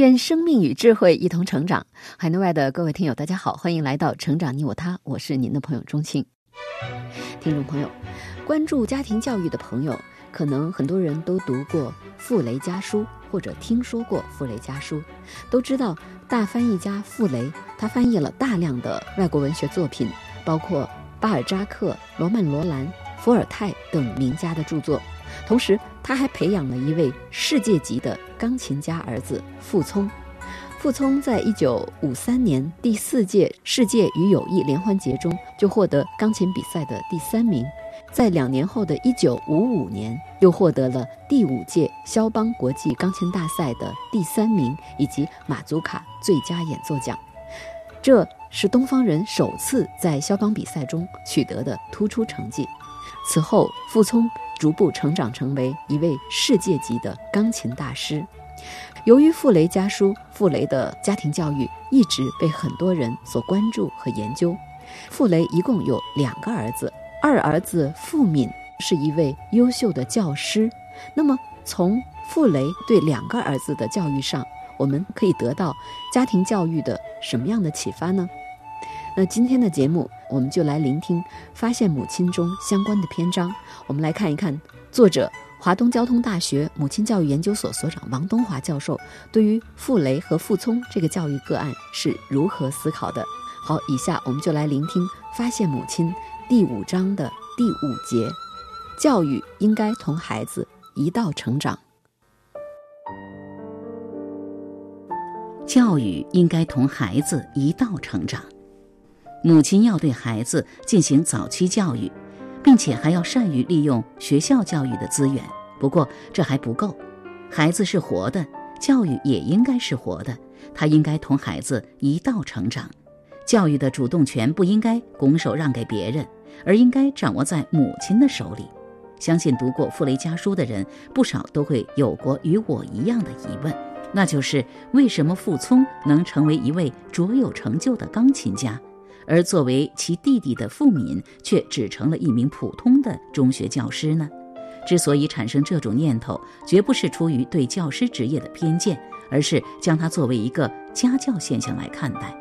愿生命与智慧一同成长。海内外的各位听友，大家好，欢迎来到《成长你我他》，我是您的朋友钟庆。听众朋友，关注家庭教育的朋友，可能很多人都读过《傅雷家书》，或者听说过《傅雷家书》，都知道大翻译家傅雷，他翻译了大量的外国文学作品，包括巴尔扎克、罗曼·罗兰、伏尔泰等名家的著作。同时，他还培养了一位世界级的钢琴家儿子傅聪。傅聪在一九五三年第四届世界与友谊联欢节中就获得钢琴比赛的第三名，在两年后的一九五五年又获得了第五届肖邦国际钢琴大赛的第三名以及马祖卡最佳演奏奖。这是东方人首次在肖邦比赛中取得的突出成绩。此后，傅聪。逐步成长成为一位世界级的钢琴大师。由于傅雷家书，傅雷的家庭教育一直被很多人所关注和研究。傅雷一共有两个儿子，二儿子傅敏是一位优秀的教师。那么，从傅雷对两个儿子的教育上，我们可以得到家庭教育的什么样的启发呢？那今天的节目，我们就来聆听《发现母亲》中相关的篇章。我们来看一看作者华东交通大学母亲教育研究所所长王东华教授对于傅雷和傅聪这个教育个案是如何思考的。好，以下我们就来聆听《发现母亲》第五章的第五节：教育应该同孩子一道成长。教育应该同孩子一道成长。母亲要对孩子进行早期教育，并且还要善于利用学校教育的资源。不过这还不够，孩子是活的，教育也应该是活的。他应该同孩子一道成长，教育的主动权不应该拱手让给别人，而应该掌握在母亲的手里。相信读过《傅雷家书》的人，不少都会有过与我一样的疑问，那就是为什么傅聪能成为一位卓有成就的钢琴家？而作为其弟弟的傅敏，却只成了一名普通的中学教师呢？之所以产生这种念头，绝不是出于对教师职业的偏见，而是将它作为一个家教现象来看待。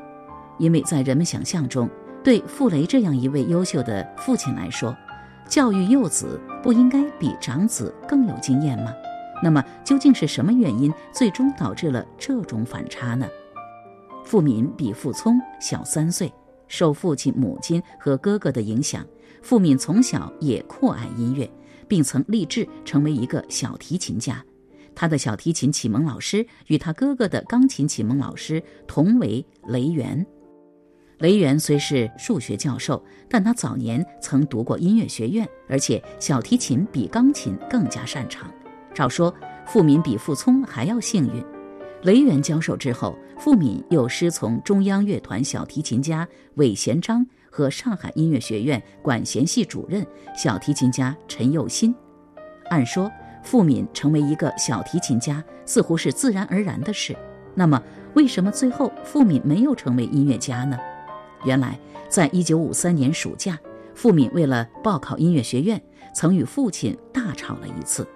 因为在人们想象中，对傅雷这样一位优秀的父亲来说，教育幼子不应该比长子更有经验吗？那么，究竟是什么原因最终导致了这种反差呢？傅敏比傅聪小三岁。受父亲、母亲和哥哥的影响，傅敏从小也酷爱音乐，并曾立志成为一个小提琴家。他的小提琴启蒙老师与他哥哥的钢琴启蒙老师同为雷元。雷元虽是数学教授，但他早年曾读过音乐学院，而且小提琴比钢琴更加擅长。照说，傅敏比傅聪还要幸运。雷元教授之后，傅敏又师从中央乐团小提琴家韦贤章和上海音乐学院管弦系主任小提琴家陈佑新。按说，傅敏成为一个小提琴家似乎是自然而然的事。那么，为什么最后傅敏没有成为音乐家呢？原来，在一九五三年暑假，傅敏为了报考音乐学院，曾与父亲大吵了一次。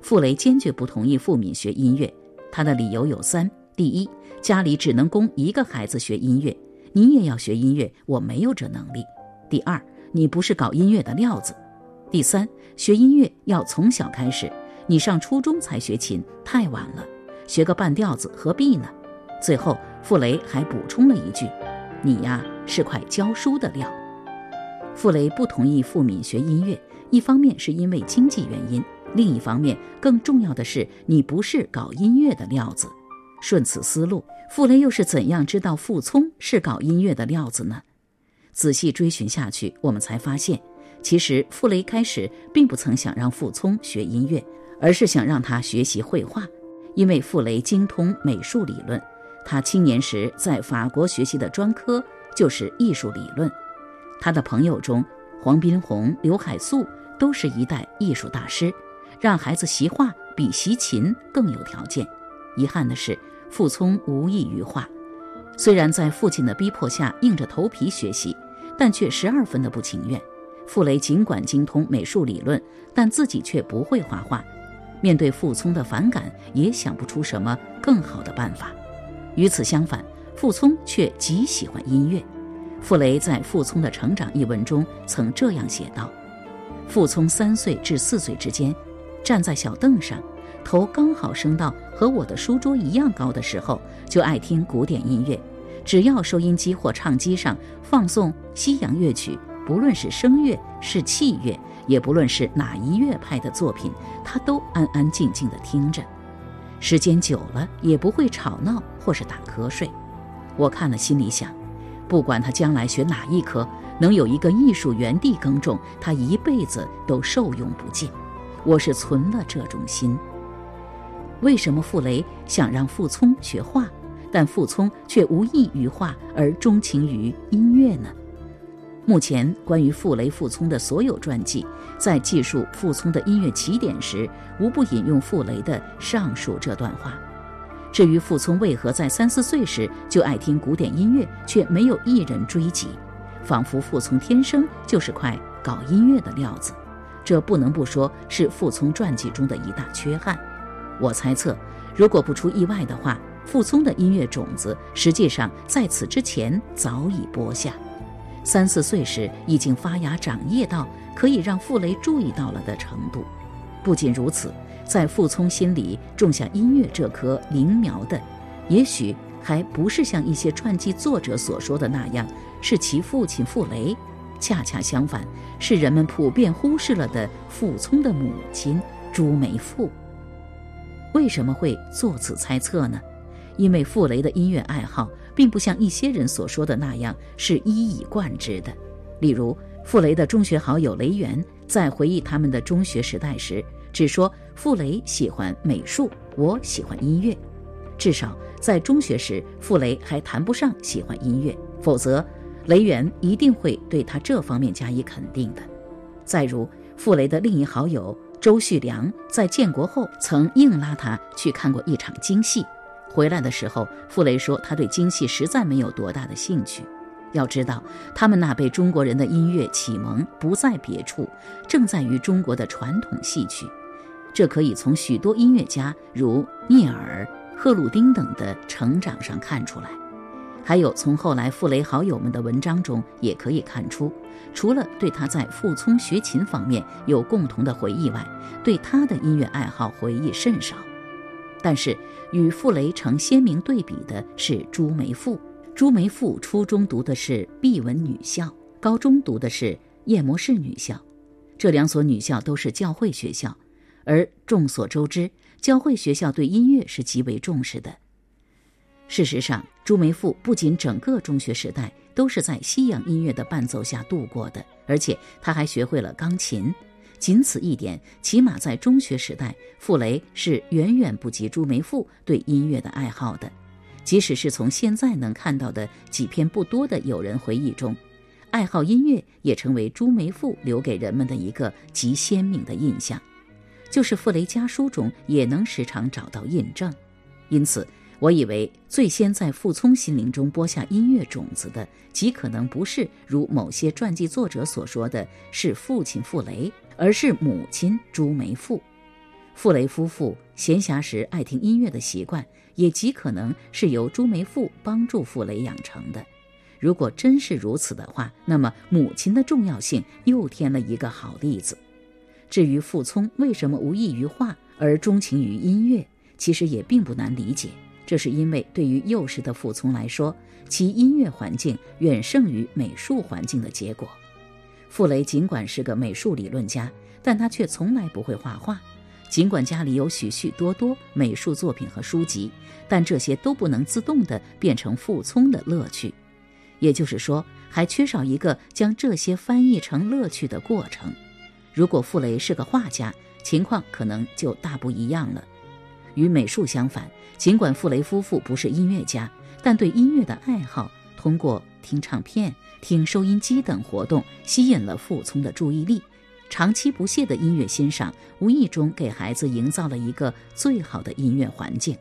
傅雷坚决不同意傅敏学音乐。他的理由有三：第一，家里只能供一个孩子学音乐，你也要学音乐，我没有这能力；第二，你不是搞音乐的料子；第三，学音乐要从小开始，你上初中才学琴太晚了，学个半吊子何必呢？最后，傅雷还补充了一句：“你呀，是块教书的料。”傅雷不同意傅敏学音乐，一方面是因为经济原因。另一方面，更重要的是，你不是搞音乐的料子。顺此思路，傅雷又是怎样知道傅聪是搞音乐的料子呢？仔细追寻下去，我们才发现，其实傅雷开始并不曾想让傅聪学音乐，而是想让他学习绘画，因为傅雷精通美术理论，他青年时在法国学习的专科就是艺术理论。他的朋友中，黄宾虹、刘海粟都是一代艺术大师，让孩子习画比习琴更有条件。遗憾的是，傅聪无异于画，虽然在父亲的逼迫下硬着头皮学习，但却十二分的不情愿。傅雷尽管精通美术理论，但自己却不会画画。面对傅聪的反感，也想不出什么更好的办法。与此相反，傅聪却极喜欢音乐。傅雷在《傅聪的成长》一文中曾这样写道：“傅聪三岁至四岁之间，站在小凳上，头刚好升到和我的书桌一样高的时候，就爱听古典音乐。只要收音机或唱机上放送西洋乐曲。”不论是声乐是器乐，也不论是哪一乐派的作品，他都安安静静地听着，时间久了也不会吵闹或是打瞌睡。我看了心里想，不管他将来学哪一科，能有一个艺术园地耕种，他一辈子都受用不尽。我是存了这种心。为什么傅雷想让傅聪学画，但傅聪却无异于画而钟情于音乐呢？目前关于傅雷、傅聪的所有传记，在记述傅聪的音乐起点时，无不引用傅雷的上述这段话。至于傅聪为何在三四岁时就爱听古典音乐，却没有一人追及，仿佛傅聪天生就是块搞音乐的料子，这不能不说是傅聪传记中的一大缺憾。我猜测，如果不出意外的话，傅聪的音乐种子实际上在此之前早已播下。三四岁时已经发芽长叶到可以让傅雷注意到了的程度。不仅如此，在傅聪心里种下音乐这棵灵苗的，也许还不是像一些传记作者所说的那样，是其父亲傅雷。恰恰相反，是人们普遍忽视了的傅聪的母亲朱梅馥。为什么会作此猜测呢？因为傅雷的音乐爱好。并不像一些人所说的那样是一以贯之的。例如，傅雷的中学好友雷元在回忆他们的中学时代时，只说傅雷喜欢美术，我喜欢音乐。至少在中学时，傅雷还谈不上喜欢音乐，否则雷元一定会对他这方面加以肯定的。再如，傅雷的另一好友周旭良在建国后曾硬拉他去看过一场京戏。回来的时候，傅雷说他对京戏实在没有多大的兴趣。要知道，他们那被中国人的音乐启蒙不在别处，正在于中国的传统戏曲。这可以从许多音乐家如聂耳、贺鲁丁等的成长上看出来。还有从后来傅雷好友们的文章中也可以看出，除了对他在傅聪学琴方面有共同的回忆外，对他的音乐爱好回忆甚少。但是，与傅雷成鲜明对比的是朱梅馥。朱梅馥初中读的是毕文女校，高中读的是夜魔士女校。这两所女校都是教会学校，而众所周知，教会学校对音乐是极为重视的。事实上，朱梅馥不仅整个中学时代都是在西洋音乐的伴奏下度过的，而且他还学会了钢琴。仅此一点，起码在中学时代，傅雷是远远不及朱梅馥对音乐的爱好的。即使是从现在能看到的几篇不多的友人回忆中，爱好音乐也成为朱梅馥留给人们的一个极鲜明的印象。就是傅雷家书中也能时常找到印证。因此，我以为最先在傅聪心灵中播下音乐种子的，极可能不是如某些传记作者所说的是父亲傅雷。而是母亲朱梅馥，傅雷夫妇闲暇时爱听音乐的习惯，也极可能是由朱梅馥帮助傅雷养成的。如果真是如此的话，那么母亲的重要性又添了一个好例子。至于傅聪为什么无异于画而钟情于音乐，其实也并不难理解。这是因为对于幼时的傅聪来说，其音乐环境远胜于美术环境的结果。傅雷尽管是个美术理论家，但他却从来不会画画。尽管家里有许许多多美术作品和书籍，但这些都不能自动地变成傅聪的乐趣。也就是说，还缺少一个将这些翻译成乐趣的过程。如果傅雷是个画家，情况可能就大不一样了。与美术相反，尽管傅雷夫妇不是音乐家，但对音乐的爱好通过听唱片、听收音机等活动吸引了傅聪的注意力。长期不懈的音乐欣赏，无意中给孩子营造了一个最好的音乐环境。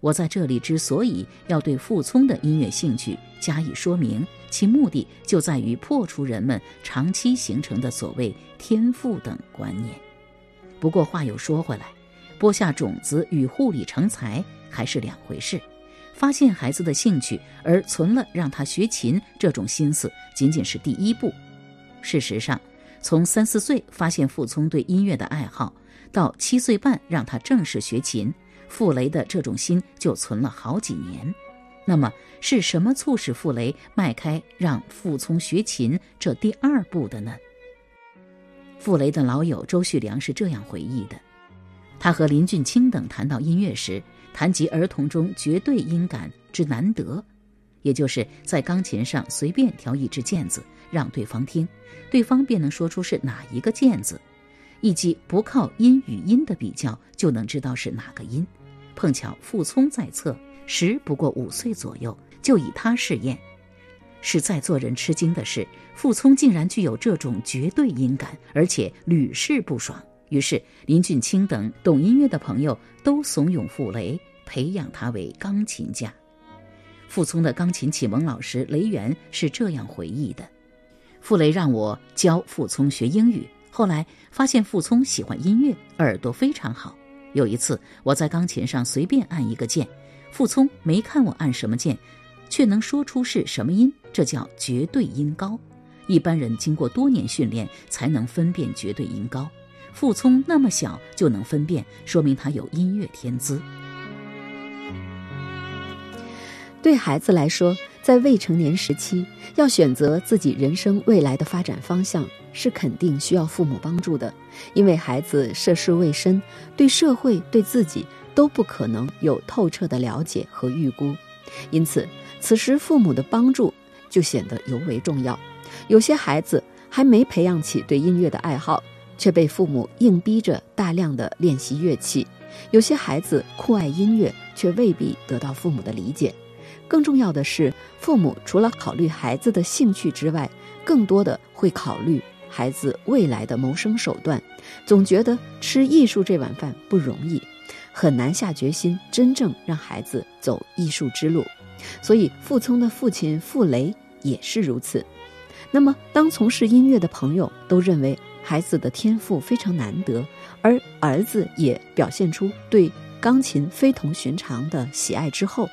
我在这里之所以要对傅聪的音乐兴趣加以说明，其目的就在于破除人们长期形成的所谓天赋等观念。不过话又说回来，播下种子与护理成才还是两回事。发现孩子的兴趣而存了让他学琴这种心思，仅仅是第一步。事实上，从三四岁发现傅聪对音乐的爱好，到七岁半让他正式学琴，傅雷的这种心就存了好几年。那么是什么促使傅雷迈开让傅聪学琴这第二步的呢？傅雷的老友周旭良是这样回忆的：他和林俊卿等谈到音乐时，谈及儿童中绝对音感之难得，也就是在钢琴上随便调一支键子让对方听。对方便能说出是哪一个键子，以及不靠音与音的比较就能知道是哪个音。碰巧傅聪在侧，时不过五岁左右，就以他试验。使在座人吃惊的是，傅聪竟然具有这种绝对音感，而且屡试不爽。于是林俊卿等懂音乐的朋友都怂恿傅雷培养他为钢琴家。傅聪的钢琴启蒙老师雷元是这样回忆的。傅雷让我教傅聪学英语，后来发现傅聪喜欢音乐，耳朵非常好。有一次，我在钢琴上随便按一个键，傅聪没看我按什么键，却能说出是什么音，这叫绝对音高。一般人经过多年训练才能分辨绝对音高，傅聪那么小就能分辨，说明他有音乐天资。对孩子来说。在未成年时期，要选择自己人生未来的发展方向，是肯定需要父母帮助的。因为孩子涉世未深，对社会、对自己都不可能有透彻的了解和预估，因此，此时父母的帮助就显得尤为重要。有些孩子还没培养起对音乐的爱好，却被父母硬逼着大量的练习乐器；有些孩子酷爱音乐，却未必得到父母的理解。更重要的是，父母除了考虑孩子的兴趣之外，更多的会考虑孩子未来的谋生手段。总觉得吃艺术这碗饭不容易，很难下决心真正让孩子走艺术之路。所以，傅聪的父亲傅雷也是如此。那么，当从事音乐的朋友都认为孩子的天赋非常难得，而儿子也表现出对钢琴非同寻常的喜爱之后，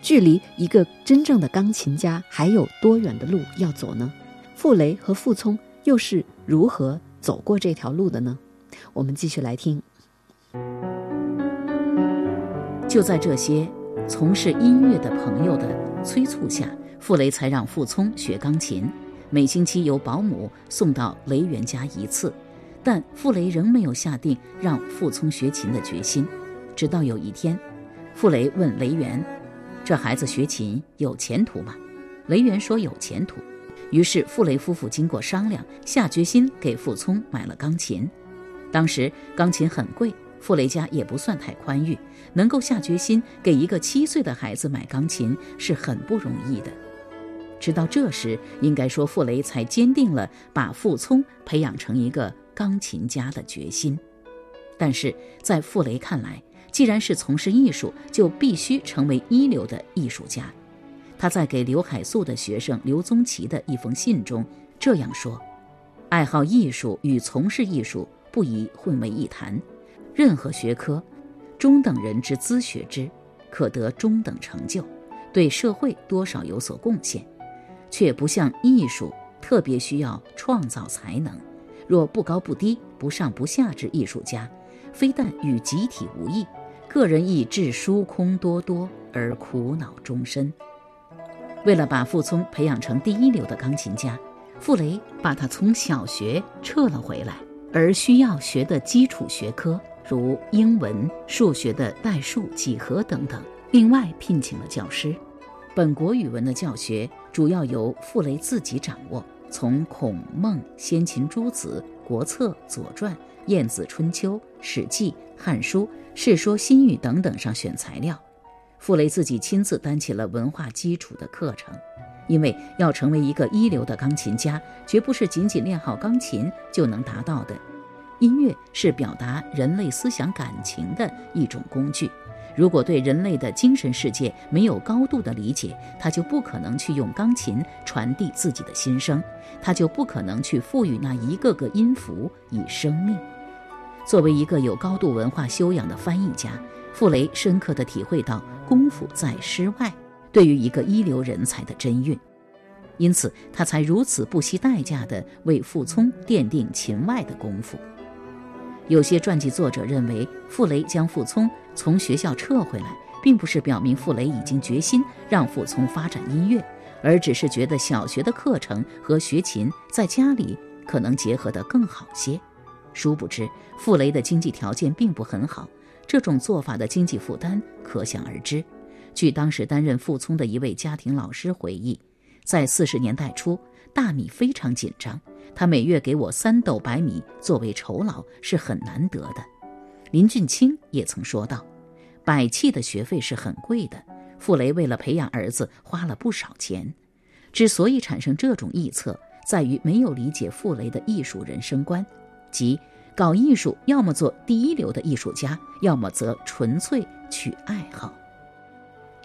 距离一个真正的钢琴家还有多远的路要走呢？傅雷和傅聪又是如何走过这条路的呢？我们继续来听。就在这些从事音乐的朋友的催促下，傅雷才让傅聪学钢琴，每星期由保姆送到雷元家一次。但傅雷仍没有下定让傅聪学琴的决心。直到有一天，傅雷问雷元。这孩子学琴有前途吗？雷元说有前途。于是傅雷夫妇经过商量，下决心给傅聪买了钢琴。当时钢琴很贵，傅雷家也不算太宽裕，能够下决心给一个七岁的孩子买钢琴是很不容易的。直到这时，应该说傅雷才坚定了把傅聪培养成一个钢琴家的决心。但是在傅雷看来，既然是从事艺术，就必须成为一流的艺术家。他在给刘海粟的学生刘宗奇的一封信中这样说：“爱好艺术与从事艺术不宜混为一谈。任何学科，中等人之资学之，可得中等成就，对社会多少有所贡献，却不像艺术，特别需要创造才能。若不高不低、不上不下之艺术家，非但与集体无益。”个人亦志疏空多多而苦恼终身。为了把傅聪培养成第一流的钢琴家，傅雷把他从小学撤了回来，而需要学的基础学科如英文、数学的代数、几何等等，另外聘请了教师。本国语文的教学主要由傅雷自己掌握，从孔孟、先秦诸子、国策、左传、晏子春秋、史记、汉书、世说新语等等上选材料。傅雷自己亲自担起了文化基础的课程，因为要成为一个一流的钢琴家，绝不是仅仅练好钢琴就能达到的。音乐是表达人类思想感情的一种工具。如果对人类的精神世界没有高度的理解，他就不可能去用钢琴传递自己的心声，他就不可能去赋予那一个个音符以生命。作为一个有高度文化修养的翻译家。傅雷深刻地体会到“功夫在诗外”对于一个一流人才的真韵，因此他才如此不惜代价地为傅聪奠定琴外的功夫。有些传记作者认为，傅雷将傅聪从学校撤回来，并不是表明傅雷已经决心让傅聪发展音乐，而只是觉得小学的课程和学琴在家里可能结合得更好些。殊不知，傅雷的经济条件并不很好。这种做法的经济负担可想而知。据当时担任傅聪的一位家庭老师回忆，在四十年代初，大米非常紧张，他每月给我三斗白米作为酬劳是很难得的。林俊卿也曾说道：“百器的学费是很贵的，傅雷为了培养儿子花了不少钱。”之所以产生这种臆测，在于没有理解傅雷的艺术人生观，即。搞艺术，要么做第一流的艺术家，要么则纯粹取爱好。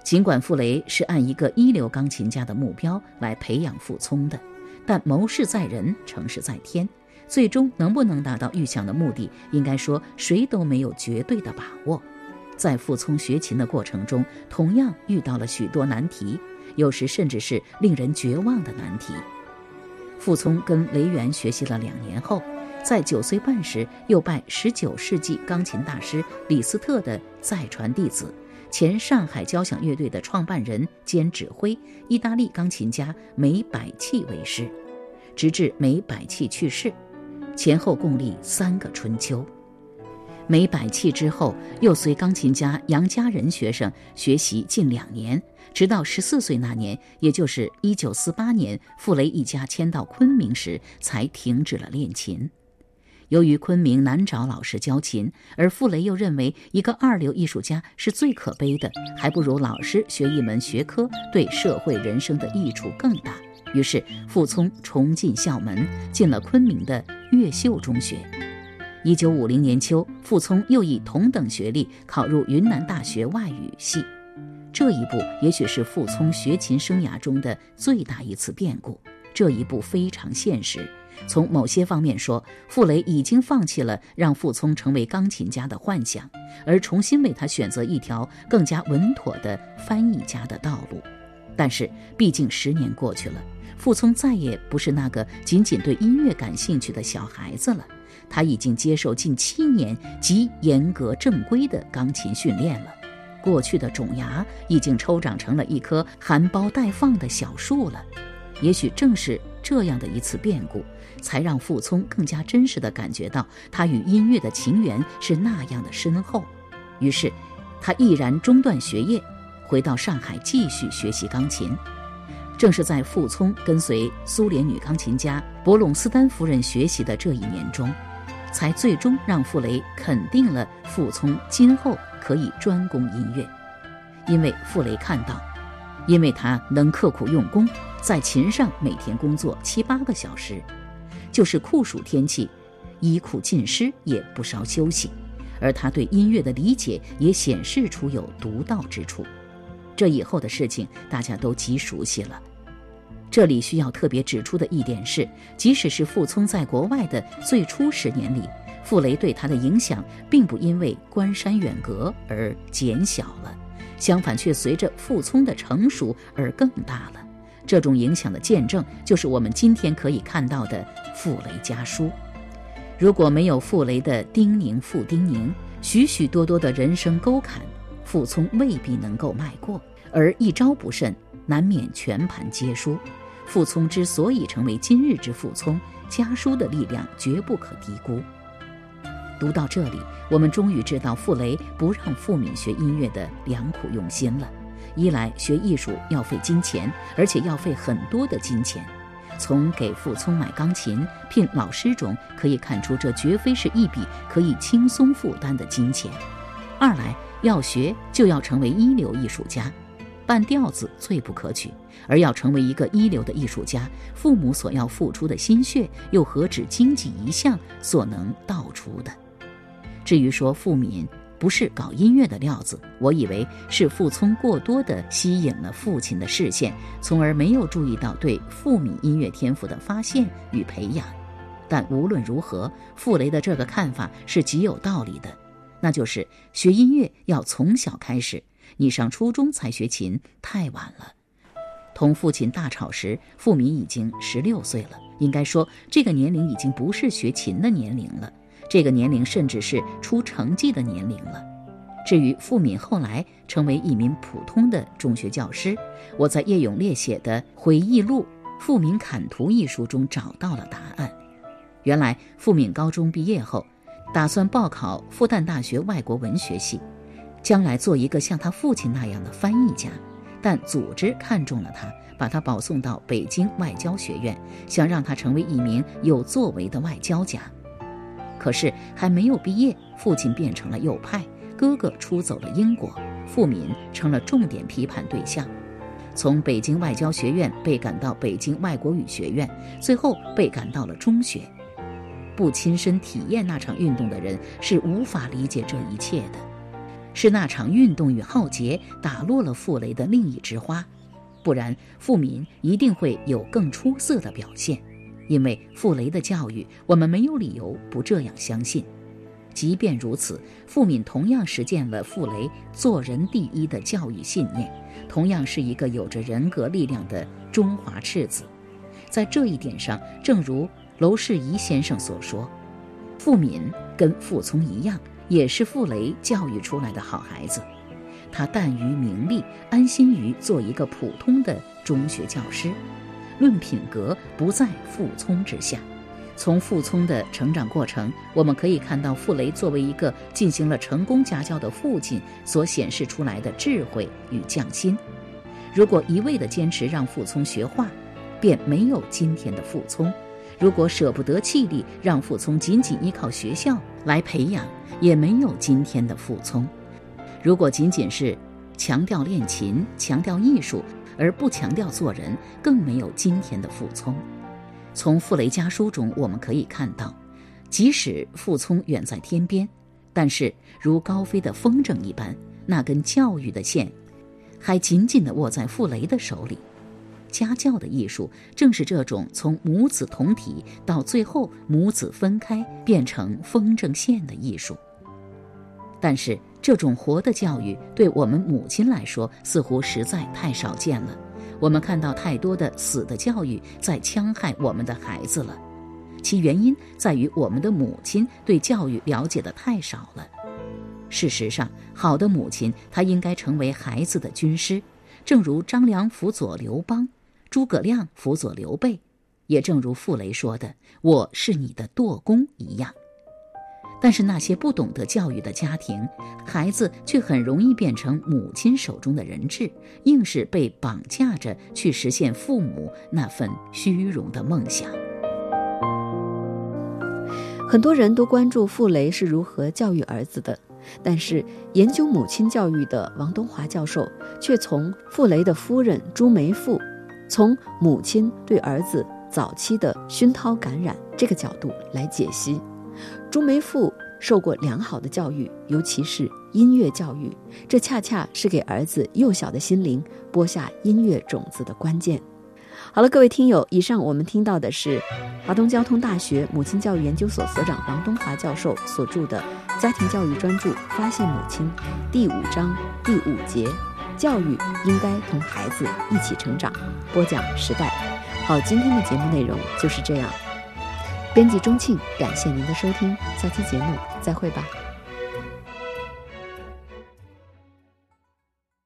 尽管傅雷是按一个一流钢琴家的目标来培养傅聪的，但谋事在人，成事在天，最终能不能达到预想的目的，应该说谁都没有绝对的把握。在傅聪学琴的过程中，同样遇到了许多难题，有时甚至是令人绝望的难题。傅聪跟雷元学习了两年后。在九岁半时，又拜十九世纪钢琴大师李斯特的再传弟子、前上海交响乐队的创办人兼指挥、意大利钢琴家梅百器为师，直至梅百器去世，前后共历三个春秋。梅百器之后，又随钢琴家杨家仁学生学习近两年，直到十四岁那年，也就是一九四八年，傅雷一家迁到昆明时，才停止了练琴。由于昆明难找老师教琴，而傅雷又认为一个二流艺术家是最可悲的，还不如老师学一门学科，对社会人生的益处更大。于是，傅聪重进校门，进了昆明的越秀中学。一九五零年秋，傅聪又以同等学历考入云南大学外语系。这一步也许是傅聪学琴生涯中的最大一次变故。这一步非常现实。从某些方面说，傅雷已经放弃了让傅聪成为钢琴家的幻想，而重新为他选择一条更加稳妥的翻译家的道路。但是，毕竟十年过去了，傅聪再也不是那个仅仅对音乐感兴趣的小孩子了。他已经接受近七年极严格正规的钢琴训练了，过去的种牙已经抽长成了一棵含苞待放的小树了。也许正是这样的一次变故。才让傅聪更加真实地感觉到他与音乐的情缘是那样的深厚，于是，他毅然中断学业，回到上海继续学习钢琴。正是在傅聪跟随苏联女钢琴家博隆斯丹夫人学习的这一年中，才最终让傅雷肯定了傅聪今后可以专攻音乐，因为傅雷看到，因为他能刻苦用功，在琴上每天工作七八个小时。就是酷暑天气，衣裤尽湿也不稍休息，而他对音乐的理解也显示出有独到之处。这以后的事情大家都极熟悉了。这里需要特别指出的一点是，即使是傅聪在国外的最初十年里，傅雷对他的影响并不因为关山远隔而减小了，相反却随着傅聪的成熟而更大了。这种影响的见证，就是我们今天可以看到的傅雷家书。如果没有傅雷的叮咛傅叮咛，许许多多的人生沟坎，傅聪未必能够迈过。而一招不慎，难免全盘皆输。傅聪之所以成为今日之傅聪，家书的力量绝不可低估。读到这里，我们终于知道傅雷不让傅敏学音乐的良苦用心了。一来学艺术要费金钱，而且要费很多的金钱；从给傅聪买钢琴、聘老师中可以看出，这绝非是一笔可以轻松负担的金钱。二来，要学就要成为一流艺术家，半吊子最不可取。而要成为一个一流的艺术家，父母所要付出的心血，又何止经济一项所能道出的？至于说傅敏不是搞音乐的料子，我以为是傅聪过多的吸引了父亲的视线，从而没有注意到对傅敏音乐天赋的发现与培养。但无论如何，傅雷的这个看法是极有道理的，那就是学音乐要从小开始。你上初中才学琴太晚了。同父亲大吵时，傅敏已经十六岁了，应该说这个年龄已经不是学琴的年龄了。这个年龄甚至是出成绩的年龄了。至于傅敏后来成为一名普通的中学教师，我在叶永烈写的回忆录《傅敏砍图》一书中找到了答案。原来傅敏高中毕业后，打算报考复旦大学外国文学系，将来做一个像他父亲那样的翻译家。但组织看中了他，把他保送到北京外交学院，想让他成为一名有作为的外交家。可是还没有毕业，父亲变成了右派，哥哥出走了英国，傅敏成了重点批判对象。从北京外交学院被赶到北京外国语学院，最后被赶到了中学。不亲身体验那场运动的人是无法理解这一切的。是那场运动与浩劫打落了傅雷的另一枝花，不然傅敏一定会有更出色的表现。因为傅雷的教育，我们没有理由不这样相信。即便如此，傅敏同样实践了傅雷“做人第一”的教育信念，同样是一个有着人格力量的中华赤子。在这一点上，正如娄世仪先生所说，傅敏跟傅聪一样，也是傅雷教育出来的好孩子。他淡于名利，安心于做一个普通的中学教师。论品格，不在傅聪之下。从傅聪的成长过程，我们可以看到傅雷作为一个进行了成功家教的父亲所显示出来的智慧与匠心。如果一味地坚持让傅聪学画，便没有今天的傅聪；如果舍不得气力让傅聪仅仅依靠学校来培养，也没有今天的傅聪；如果仅仅是强调练琴、强调艺术，而不强调做人，更没有今天的傅聪。从傅雷家书中，我们可以看到，即使傅聪远在天边，但是如高飞的风筝一般，那根教育的线，还紧紧地握在傅雷的手里。家教的艺术，正是这种从母子同体到最后母子分开变成风筝线的艺术。但是，这种活的教育，对我们母亲来说，似乎实在太少见了。我们看到太多的死的教育在戕害我们的孩子了，其原因在于我们的母亲对教育了解的太少了。事实上，好的母亲她应该成为孩子的军师，正如张良辅佐刘邦，诸葛亮辅佐刘备，也正如傅雷说的：“我是你的舵工一样。”但是那些不懂得教育的家庭，孩子却很容易变成母亲手中的人质，硬是被绑架着去实现父母那份虚荣的梦想。很多人都关注傅雷是如何教育儿子的，但是研究母亲教育的王东华教授却从傅雷的夫人朱梅馥，从母亲对儿子早期的熏陶感染这个角度来解析。朱梅馥受过良好的教育，尤其是音乐教育，这恰恰是给儿子幼小的心灵播下音乐种子的关键。好了，各位听友，以上我们听到的是华东交通大学母亲教育研究所所长王东华教授所著的《家庭教育专著：发现母亲》第五章第五节：教育应该同孩子一起成长。播讲时代。好，今天的节目内容就是这样。编辑钟庆，感谢您的收听，下期节目再会吧。